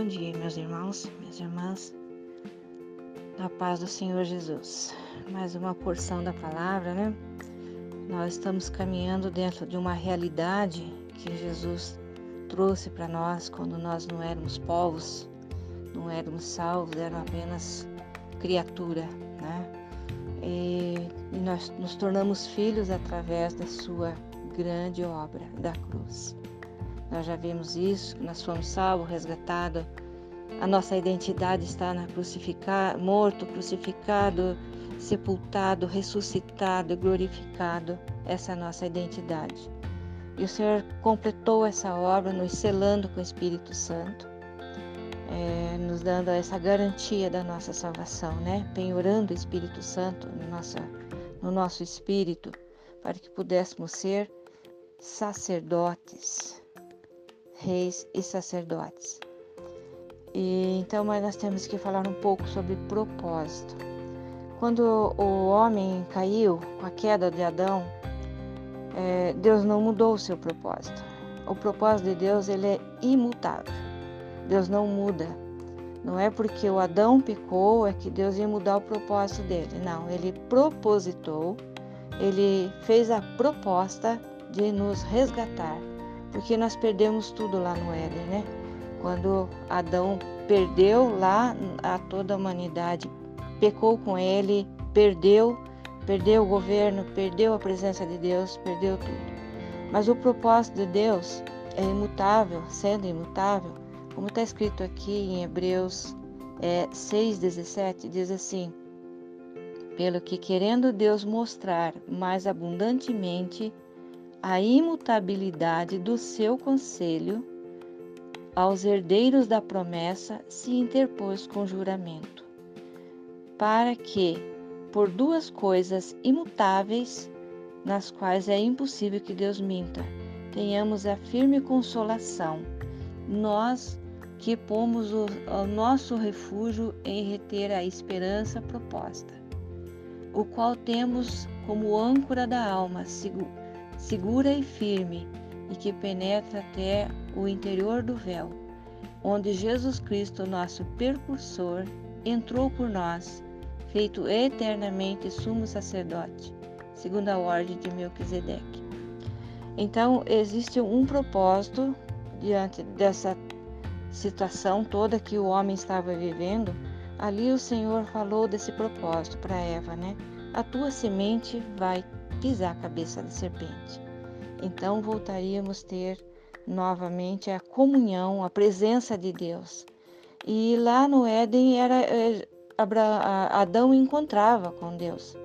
Bom dia, meus irmãos, minhas irmãs. Na paz do Senhor Jesus. Mais uma porção da palavra, né? Nós estamos caminhando dentro de uma realidade que Jesus trouxe para nós quando nós não éramos povos, não éramos salvos, éramos apenas criatura, né? E, e nós nos tornamos filhos através da sua grande obra da cruz. Nós já vimos isso, nós fomos salvos, resgatados. A nossa identidade está na crucificado, morto, crucificado, sepultado, ressuscitado, glorificado. Essa é a nossa identidade. E o Senhor completou essa obra nos selando com o Espírito Santo, é, nos dando essa garantia da nossa salvação, né? Penhorando o Espírito Santo no nosso, no nosso espírito, para que pudéssemos ser sacerdotes, reis e sacerdotes. E então, nós temos que falar um pouco sobre propósito. Quando o homem caiu com a queda de Adão, é, Deus não mudou o seu propósito. O propósito de Deus ele é imutável. Deus não muda. Não é porque o Adão pecou é que Deus ia mudar o propósito dele. Não, ele propositou, ele fez a proposta de nos resgatar, porque nós perdemos tudo lá no Éden, né? Quando Adão perdeu lá a toda a humanidade, pecou com ele, perdeu, perdeu o governo, perdeu a presença de Deus, perdeu tudo. Mas o propósito de Deus é imutável, sendo imutável, como está escrito aqui em Hebreus é, 6,17, diz assim: Pelo que querendo Deus mostrar mais abundantemente a imutabilidade do seu conselho, aos herdeiros da promessa se interpôs com juramento, para que, por duas coisas imutáveis, nas quais é impossível que Deus minta, tenhamos a firme consolação, nós que pomos o, o nosso refúgio em reter a esperança proposta, o qual temos como âncora da alma, segura e firme, e que penetra até o interior do véu, onde Jesus Cristo, nosso percursor, entrou por nós, feito eternamente sumo sacerdote, segundo a ordem de Melquisedeque. Então, existe um propósito diante dessa situação toda que o homem estava vivendo. Ali o Senhor falou desse propósito para Eva, né? A tua semente vai pisar a cabeça da serpente. Então voltaríamos a ter novamente a comunhão, a presença de Deus. E lá no Éden era é, Adão encontrava com Deus.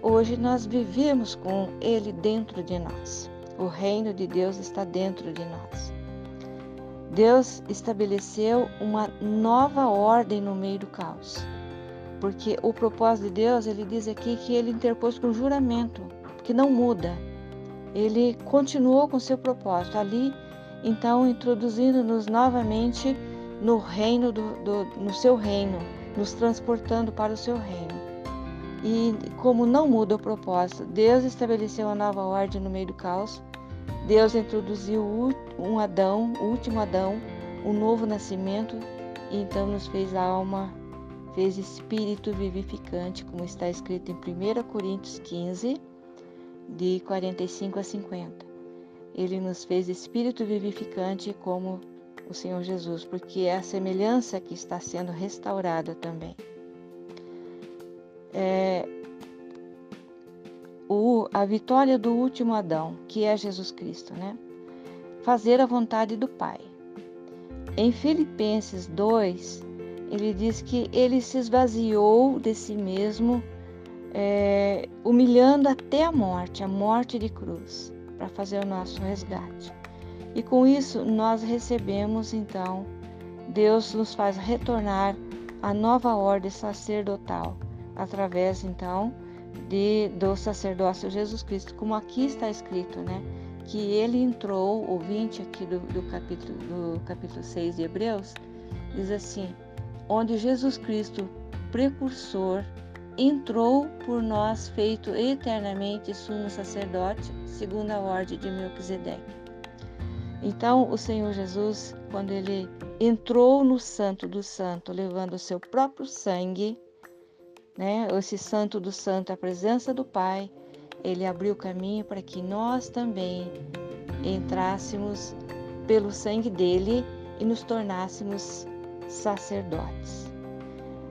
Hoje nós vivemos com Ele dentro de nós. O reino de Deus está dentro de nós. Deus estabeleceu uma nova ordem no meio do caos. Porque o propósito de Deus, ele diz aqui que ele interpôs com juramento, que não muda. Ele continuou com seu propósito ali, então introduzindo-nos novamente no reino do, do, no seu reino, nos transportando para o seu reino. E como não muda o propósito, Deus estabeleceu uma nova ordem no meio do caos. Deus introduziu um Adão, o último Adão, um novo nascimento, e então nos fez alma, fez espírito vivificante, como está escrito em 1 Coríntios 15, de 45 a 50. Ele nos fez espírito vivificante como o Senhor Jesus, porque é a semelhança que está sendo restaurada também. É, o, a vitória do último Adão, que é Jesus Cristo, né? Fazer a vontade do Pai. Em Filipenses 2, ele diz que ele se esvaziou de si mesmo é, humilhando até a morte, a morte de cruz, para fazer o nosso resgate. E com isso nós recebemos então, Deus nos faz retornar à nova ordem sacerdotal, através então de, do sacerdócio Jesus Cristo, como aqui está escrito, né? Que ele entrou, o 20 aqui do, do, capítulo, do capítulo 6 de Hebreus, diz assim: onde Jesus Cristo, precursor, entrou por nós feito eternamente sumo sacerdote, segundo a ordem de Melquisedeque. Então, o Senhor Jesus, quando ele entrou no Santo do Santo, levando o seu próprio sangue, né? Esse Santo do Santo, a presença do Pai, ele abriu caminho para que nós também entrássemos pelo sangue dele e nos tornássemos sacerdotes.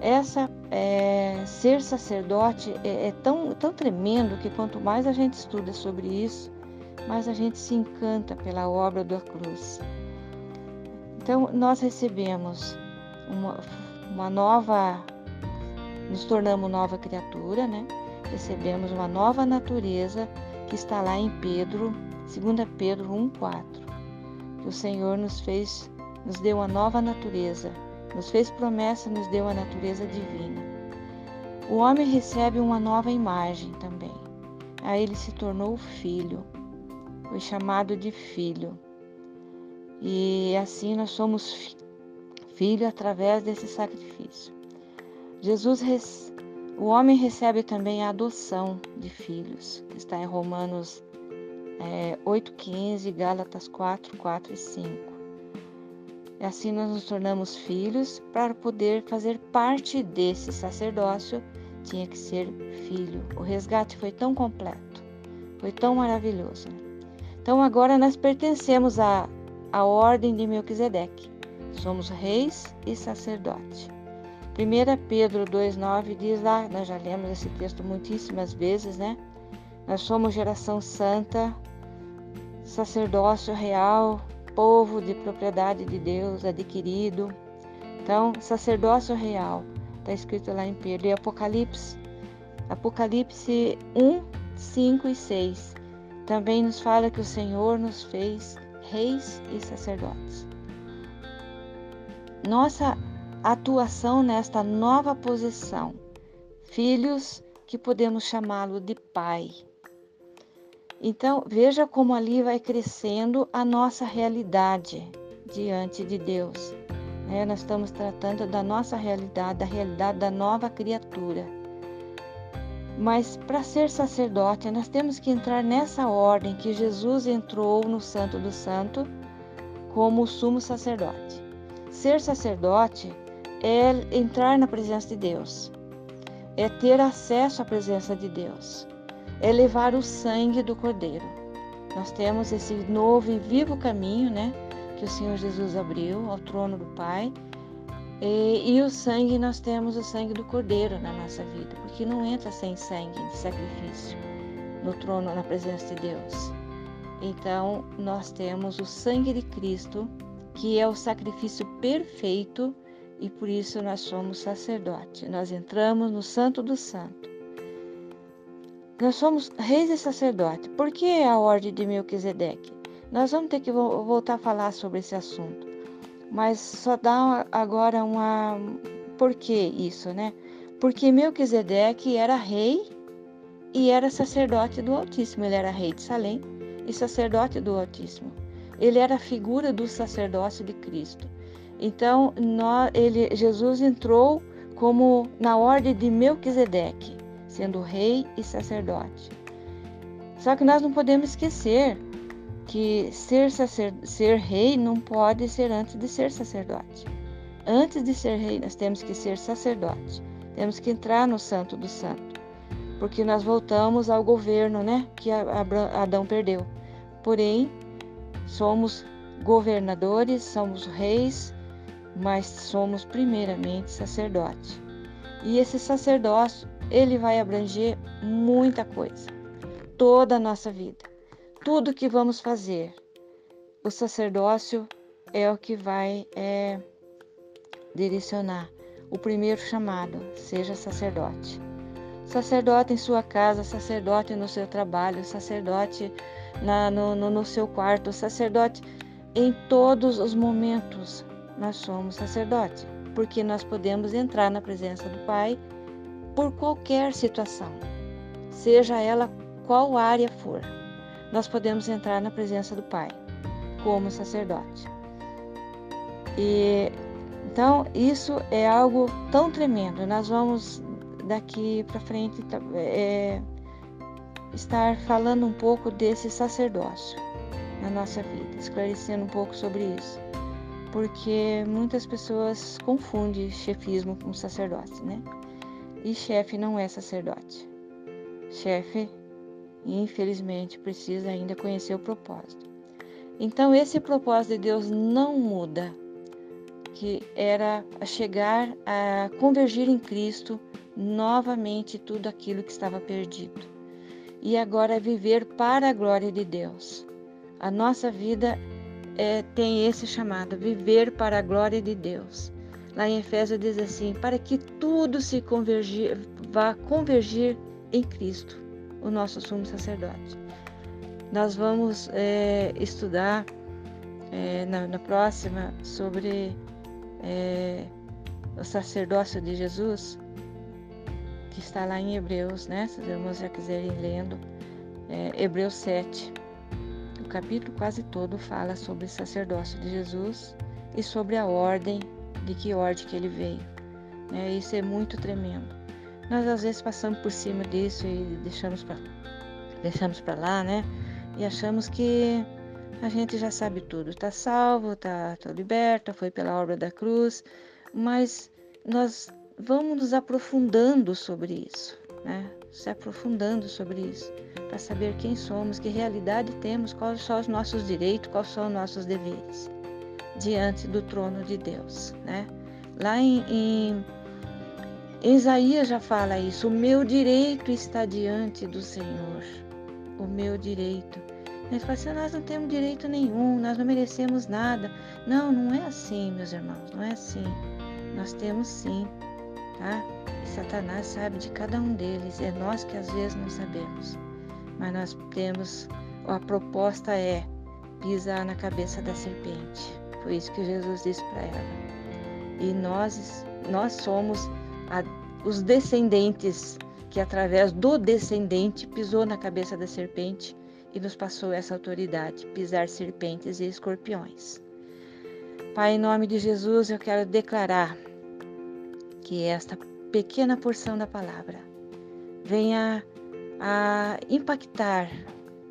Essa é, ser sacerdote é, é tão, tão tremendo que quanto mais a gente estuda sobre isso, mais a gente se encanta pela obra da cruz. Então, nós recebemos uma, uma nova, nos tornamos nova criatura, né? Recebemos uma nova natureza que está lá em Pedro, 2 Pedro 1,4. Que o Senhor nos fez, nos deu uma nova natureza, nos fez promessa, nos deu a natureza divina. O homem recebe uma nova imagem também. Aí ele se tornou filho, foi chamado de filho. E assim nós somos filho através desse sacrifício. Jesus, o homem recebe também a adoção de filhos, que está em Romanos é, 8,15, Gálatas 4, 4 e 5. E assim nós nos tornamos filhos para poder fazer parte desse sacerdócio, tinha que ser filho. O resgate foi tão completo, foi tão maravilhoso. Então agora nós pertencemos à, à ordem de Melquisedeque. Somos reis e sacerdote. 1 Pedro 2,9 diz lá, nós já lemos esse texto muitíssimas vezes, né? Nós somos geração santa, sacerdócio real, povo de propriedade de Deus adquirido. Então, sacerdócio real, está escrito lá em Pedro. E Apocalipse, Apocalipse 1, 5 e 6, também nos fala que o Senhor nos fez reis e sacerdotes. Nossa atuação nesta nova posição, filhos que podemos chamá-lo de pai, então, veja como ali vai crescendo a nossa realidade diante de Deus. É, nós estamos tratando da nossa realidade, da realidade da nova criatura. Mas para ser sacerdote, nós temos que entrar nessa ordem que Jesus entrou no Santo do Santo como sumo sacerdote. Ser sacerdote é entrar na presença de Deus, é ter acesso à presença de Deus é levar o sangue do Cordeiro. Nós temos esse novo e vivo caminho, né, que o Senhor Jesus abriu ao trono do Pai. E, e, o sangue, nós temos o sangue do Cordeiro na nossa vida, porque não entra sem sangue de sacrifício no trono, na presença de Deus. Então, nós temos o sangue de Cristo, que é o sacrifício perfeito, e por isso nós somos sacerdote. Nós entramos no Santo do Santo. Nós somos reis e sacerdote. Por que a ordem de Melquisedeque? Nós vamos ter que voltar a falar sobre esse assunto. Mas só dá agora uma. Por que isso, né? Porque Melquisedeque era rei e era sacerdote do Altíssimo. Ele era rei de Salém e sacerdote do Altíssimo. Ele era a figura do sacerdócio de Cristo. Então, nós, ele, Jesus entrou como na ordem de Melquisedeque sendo rei e sacerdote. Só que nós não podemos esquecer que ser, ser rei não pode ser antes de ser sacerdote. Antes de ser rei, nós temos que ser sacerdote. Temos que entrar no Santo do Santo. Porque nós voltamos ao governo né, que Adão perdeu. Porém, somos governadores, somos reis, mas somos primeiramente sacerdote. E esse sacerdócio ele vai abranger muita coisa, toda a nossa vida, tudo que vamos fazer. O sacerdócio é o que vai é, direcionar o primeiro chamado, seja sacerdote. Sacerdote em sua casa, sacerdote no seu trabalho, sacerdote na, no, no, no seu quarto, sacerdote em todos os momentos. Nós somos sacerdote, porque nós podemos entrar na presença do Pai por qualquer situação, seja ela qual área for. Nós podemos entrar na presença do Pai como sacerdote. E então isso é algo tão tremendo. Nós vamos daqui para frente é, estar falando um pouco desse sacerdócio na nossa vida, esclarecendo um pouco sobre isso. porque muitas pessoas confundem chefismo com sacerdote, né? E chefe não é sacerdote. Chefe, infelizmente, precisa ainda conhecer o propósito. Então, esse propósito de Deus não muda, que era chegar a convergir em Cristo novamente tudo aquilo que estava perdido. E agora é viver para a glória de Deus. A nossa vida é, tem esse chamado, viver para a glória de Deus. Lá em Efésios diz assim: para que tudo se convergir, vá convergir em Cristo, o nosso sumo sacerdote. Nós vamos é, estudar é, na, na, próxima sobre é, o sacerdócio de Jesus, que está lá em Hebreus, né? Se os irmãos já quiserem lendo, Hebreus 7 o capítulo quase todo fala sobre o sacerdócio de Jesus e sobre a ordem, de que ordem que ele veio. Né? Isso é muito tremendo. Nós às vezes passamos por cima disso e deixamos para deixamos para lá, né? E achamos que a gente já sabe tudo, está salvo, está tá liberta, foi pela obra da cruz, mas nós vamos nos aprofundando sobre isso, né? Se aprofundando sobre isso para saber quem somos, que realidade temos, quais são os nossos direitos, quais são os nossos deveres diante do trono de Deus, né? Lá em, em Isaías já fala isso, o meu direito está diante do Senhor, o meu direito. Ele fala assim, nós não temos direito nenhum, nós não merecemos nada. Não, não é assim, meus irmãos, não é assim. Nós temos sim, tá? Satanás sabe de cada um deles, é nós que às vezes não sabemos mas nós temos, a proposta é pisar na cabeça da serpente. Foi isso que Jesus disse para ela. E nós, nós somos a, os descendentes que através do descendente pisou na cabeça da serpente e nos passou essa autoridade, pisar serpentes e escorpiões. Pai, em nome de Jesus, eu quero declarar que esta pequena porção da palavra venha a impactar,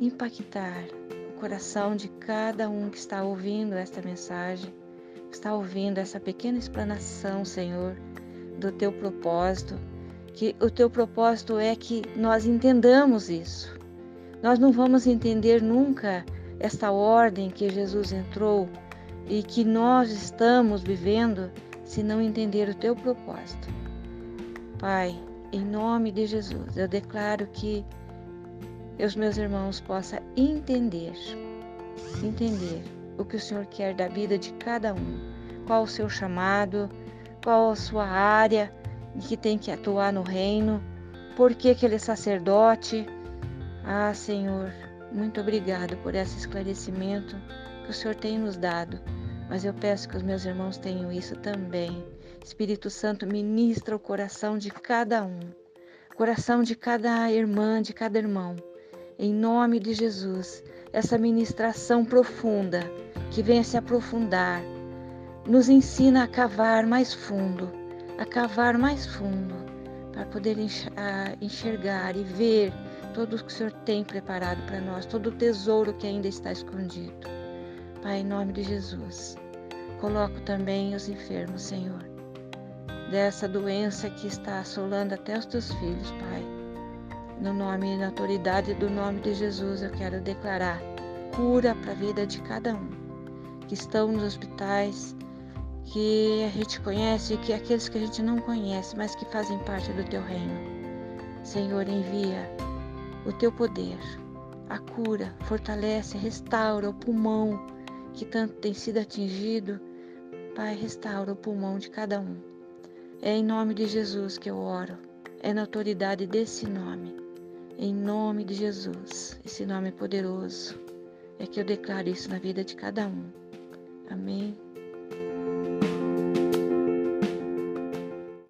impactar o coração de cada um que está ouvindo esta mensagem, que está ouvindo essa pequena explanação, Senhor, do teu propósito, que o teu propósito é que nós entendamos isso. Nós não vamos entender nunca esta ordem que Jesus entrou e que nós estamos vivendo se não entender o teu propósito. Pai, em nome de Jesus, eu declaro que os meus irmãos possam entender, entender o que o Senhor quer da vida de cada um, qual o seu chamado, qual a sua área que tem que atuar no reino, por que, que ele é sacerdote. Ah, Senhor, muito obrigado por esse esclarecimento que o Senhor tem nos dado, mas eu peço que os meus irmãos tenham isso também Espírito Santo, ministra o coração de cada um, coração de cada irmã, de cada irmão. Em nome de Jesus, essa ministração profunda que venha se aprofundar, nos ensina a cavar mais fundo, a cavar mais fundo, para poder enxergar e ver tudo o que o Senhor tem preparado para nós, todo o tesouro que ainda está escondido. Pai, em nome de Jesus, coloco também os enfermos, Senhor dessa doença que está assolando até os teus filhos, Pai. No nome e na autoridade do nome de Jesus, eu quero declarar cura para a vida de cada um que estão nos hospitais, que a gente conhece e que aqueles que a gente não conhece, mas que fazem parte do teu reino. Senhor, envia o teu poder, a cura, fortalece, restaura o pulmão que tanto tem sido atingido. Pai, restaura o pulmão de cada um. É em nome de Jesus que eu oro. É na autoridade desse nome. Em nome de Jesus, esse nome poderoso. É que eu declaro isso na vida de cada um. Amém